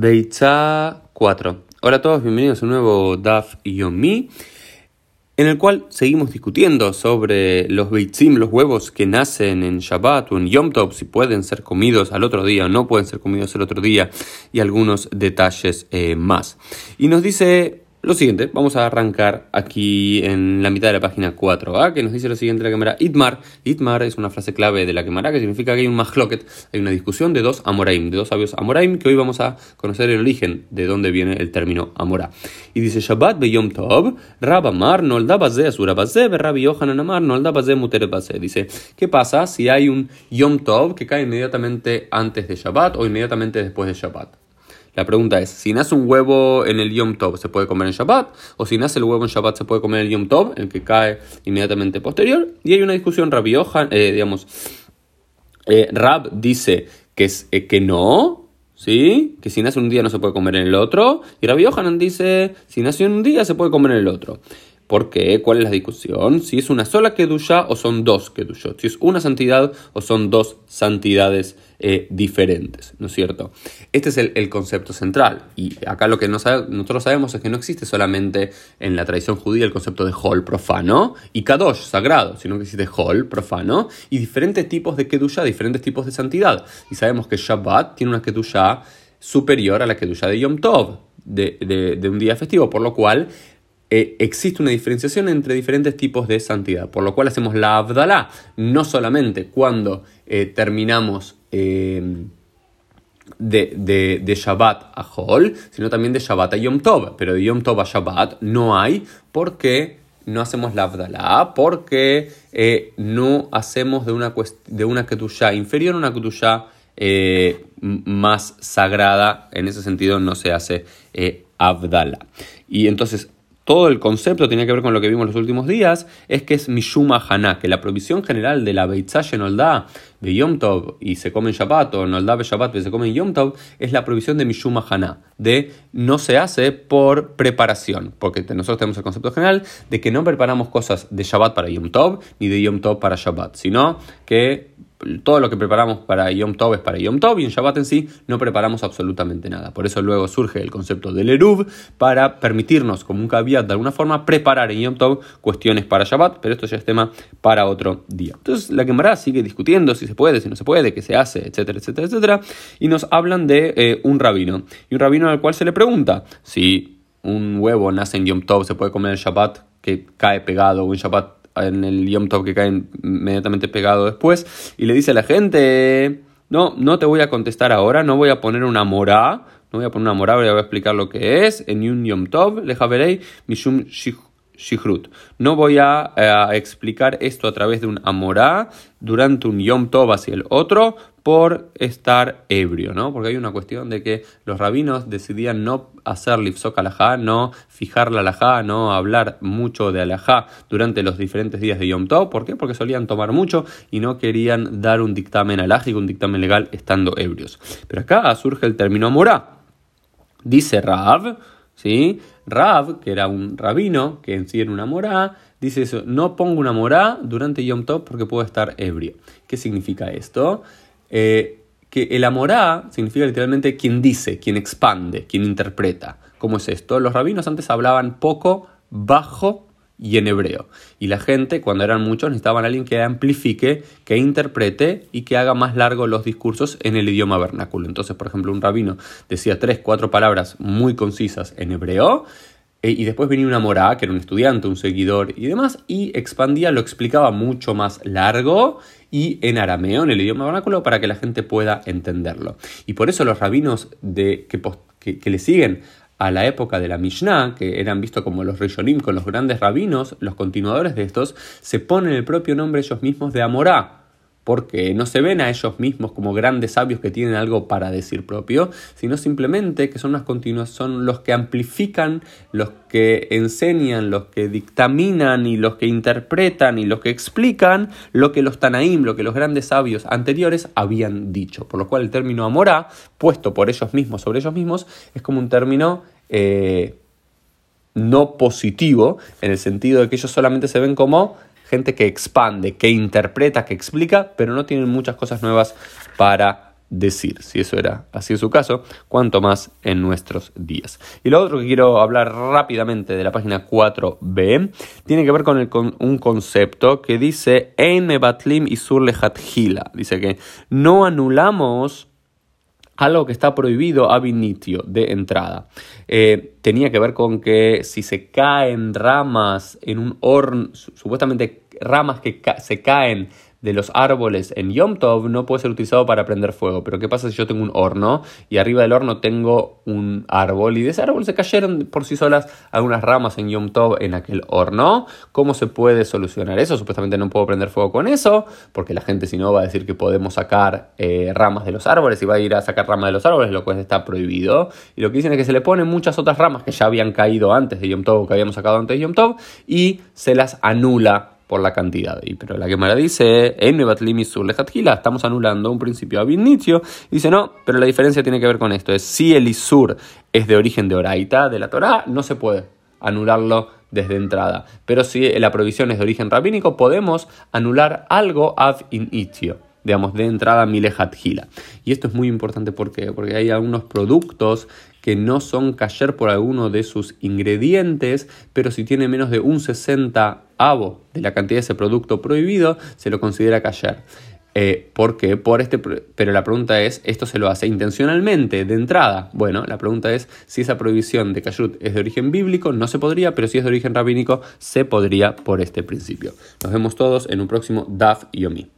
Beitza 4. Hola a todos, bienvenidos a un nuevo DAF Yomi, en el cual seguimos discutiendo sobre los Beitzim, los huevos que nacen en Shabbat o en Yom Tov, si pueden ser comidos al otro día o no pueden ser comidos el otro día, y algunos detalles eh, más. Y nos dice lo siguiente, vamos a arrancar aquí en la mitad de la página 4a, ¿ah? que nos dice lo siguiente la cámara Itmar. Itmar es una frase clave de la cámara que significa que hay un mahloket, hay una discusión de dos Amoraim, de dos sabios Amoraim, que hoy vamos a conocer el origen de dónde viene el término Amorá. Y dice Shabbat be Yom Tov, Rab Amar nolda baze asura baze, Rabbi Yohanan Amar nolda baze mutere baze. Dice, ¿qué pasa si hay un Yom Tov que cae inmediatamente antes de Shabbat o inmediatamente después de Shabbat? La pregunta es, si nace un huevo en el Yom Tov, ¿se puede comer en Shabbat? ¿O si nace el huevo en Shabbat, se puede comer en el Yom Tov, el que cae inmediatamente posterior? Y hay una discusión, Rabbi eh, digamos, eh, Rab dice que, es, eh, que no, ¿sí? Que si nace un día no se puede comer en el otro. Y Rabbi Yohanan dice, si nace un día se puede comer en el otro. ¿Por qué? ¿Cuál es la discusión? Si es una sola Kedusha o son dos Kedushot. Si es una santidad o son dos santidades eh, diferentes, ¿no es cierto? Este es el, concepto central. Y acá lo que nosotros sabemos es que no existe solamente en la tradición judía el concepto de Hol profano y Kadosh sagrado, sino que existe Hol profano y diferentes tipos de Kedusha, diferentes tipos de santidad. Y sabemos que Shabbat tiene una Kedusha superior a la Kedusha de Yom Tov, de un día festivo, por lo cual eh, existe una diferenciación entre diferentes tipos de santidad, por lo cual hacemos la Abdalá, no solamente cuando eh, terminamos eh, de, de, Shabbat a Hol, sino también de Shabbat a Yom Tov, pero de Yom Tov a Shabbat no hay porque no hacemos la Abdalá, porque no hacemos de una, de una Ketushá inferior a una Ketushá más sagrada, en ese sentido no se hace Abdalá. Y entonces todo el concepto tiene que ver con lo que vimos los últimos días, es que es Mishuma Haná, que la provisión general de la Beitzash Nolda de Yom Tov y se come en Shabbat, o Nolda be Shabbat y se come en Yom Tov, es la provisión de Mishuma Haná, de no se hace por preparación, porque nosotros tenemos el concepto general de que no preparamos cosas de Shabbat para Yom Tov ni de Yom Tov para Shabbat, sino que todo lo que preparamos para Yom Tov es para Yom Tov y en Shabbat en sí no preparamos absolutamente nada. Por eso luego surge el concepto del Eruv para permitirnos, como un caveat de alguna forma, preparar en Yom Tov cuestiones para Shabbat, pero esto ya es tema para otro día. Entonces la Gemara sigue discutiendo si se puede, si no se puede, qué se hace, etcétera, etcétera, etcétera, y nos hablan de eh, un rabino. Y un rabino al cual se le pregunta si un huevo nace en Yom Tov, se puede comer en Shabbat que cae pegado o en Shabbat en el Yom Tov que cae inmediatamente pegado después, y le dice a la gente, no, no te voy a contestar ahora, no voy a poner una morá, no voy a poner una morá, voy a explicar lo que es, en un Yom Tov, le verei mishum Shihrut. No voy a, explicar esto a través de un amorá durante un Yom Tov hacia el otro por estar ebrio, ¿no? Porque hay una cuestión de que los rabinos decidían no hacer lifzok alajá, no fijar la alajá, no hablar mucho de alajá durante los diferentes días de Yom Tov. ¿Por qué? Porque solían tomar mucho y no querían dar un dictamen alágico, un dictamen legal estando ebrios. Pero acá surge el término amorá. Dice Rav, ¿sí? Rav, que era un rabino, que en sí era una morá, dice eso, no pongo una morá durante Yom Tov porque puedo estar ebrio. ¿Qué significa esto? Eh, que el amorá significa literalmente quien dice, quien expande, quien interpreta. ¿Cómo es esto? Los rabinos antes hablaban poco, bajo y en hebreo. Y la gente, cuando eran muchos, necesitaban a alguien que amplifique, que interprete y que haga más largos los discursos en el idioma vernáculo. Entonces, por ejemplo, un rabino decía tres, cuatro palabras muy concisas en hebreo. Eh, y después venía una morá, que era un estudiante, un seguidor y demás, y expandía, lo explicaba mucho más largo y en arameo, en el idioma vernáculo, para que la gente pueda entenderlo. Y por eso los rabinos de, que, que le siguen a la época de la Mishnah, que eran vistos como los Rishonim con los grandes rabinos, los continuadores de estos, se ponen el propio nombre ellos mismos de Amorá, porque no se ven a ellos mismos como grandes sabios que tienen algo para decir propio, sino simplemente que son unas son los que amplifican, los que enseñan, los que dictaminan y los que interpretan y los que explican lo que los Tanaim, lo que los grandes sabios anteriores habían dicho. Por lo cual el término amorá, puesto por ellos mismos sobre ellos mismos, es como un término eh, no positivo, en el sentido de que ellos solamente se ven como gente que expande, que interpreta, que explica, pero no tienen muchas cosas nuevas para decir. Si eso era así en su caso, cuanto más en nuestros días. Y lo otro que quiero hablar rápidamente de la página 4b tiene que ver con, un concepto que dice Ein batlim isur hila. Dice que no anulamos algo que está prohibido a initio de entrada. Eh, tenía que ver con que si se caen ramas en un horno, supuestamente ramas que se caen de los árboles en Yom Tov no puede ser utilizado para prender fuego. Pero ¿qué pasa si yo tengo un horno y arriba del horno tengo un árbol y de ese árbol se cayeron por sí solas algunas ramas en Yom Tov en aquel horno? ¿Cómo se puede solucionar eso? Supuestamente no puedo prender fuego con eso porque la gente si no va a decir que podemos sacar eh, ramas de los árboles y va a ir a sacar ramas de los árboles, lo cual está prohibido. Y lo que dicen es que se le ponen muchas otras ramas que ya habían caído antes de Yom Tov que habíamos sacado antes de Yom Tov y se las anula por la cantidad. Y, pero la Gemara dice, en estamos anulando un principio ab inicio. Dice, no, pero la diferencia tiene que ver con esto. Es si el isur es de origen de oraita, de la Torah, no se puede anularlo desde entrada. Pero si la provisión es de origen rabínico, podemos anular algo ab inicio digamos, de entrada milejat gila. Y esto es muy importante porque, porque hay algunos productos que no son kasher por alguno de sus ingredientes, pero si tiene menos de un 60 avo de la cantidad de ese producto prohibido, se lo considera kasher. Eh, ¿Por qué? Este, pero la pregunta es, ¿esto se lo hace intencionalmente de entrada? Bueno, la pregunta es si esa prohibición de kashrut es de origen bíblico, no se podría, pero si es de origen rabínico, se podría por este principio. Nos vemos todos en un próximo DAF Yomi.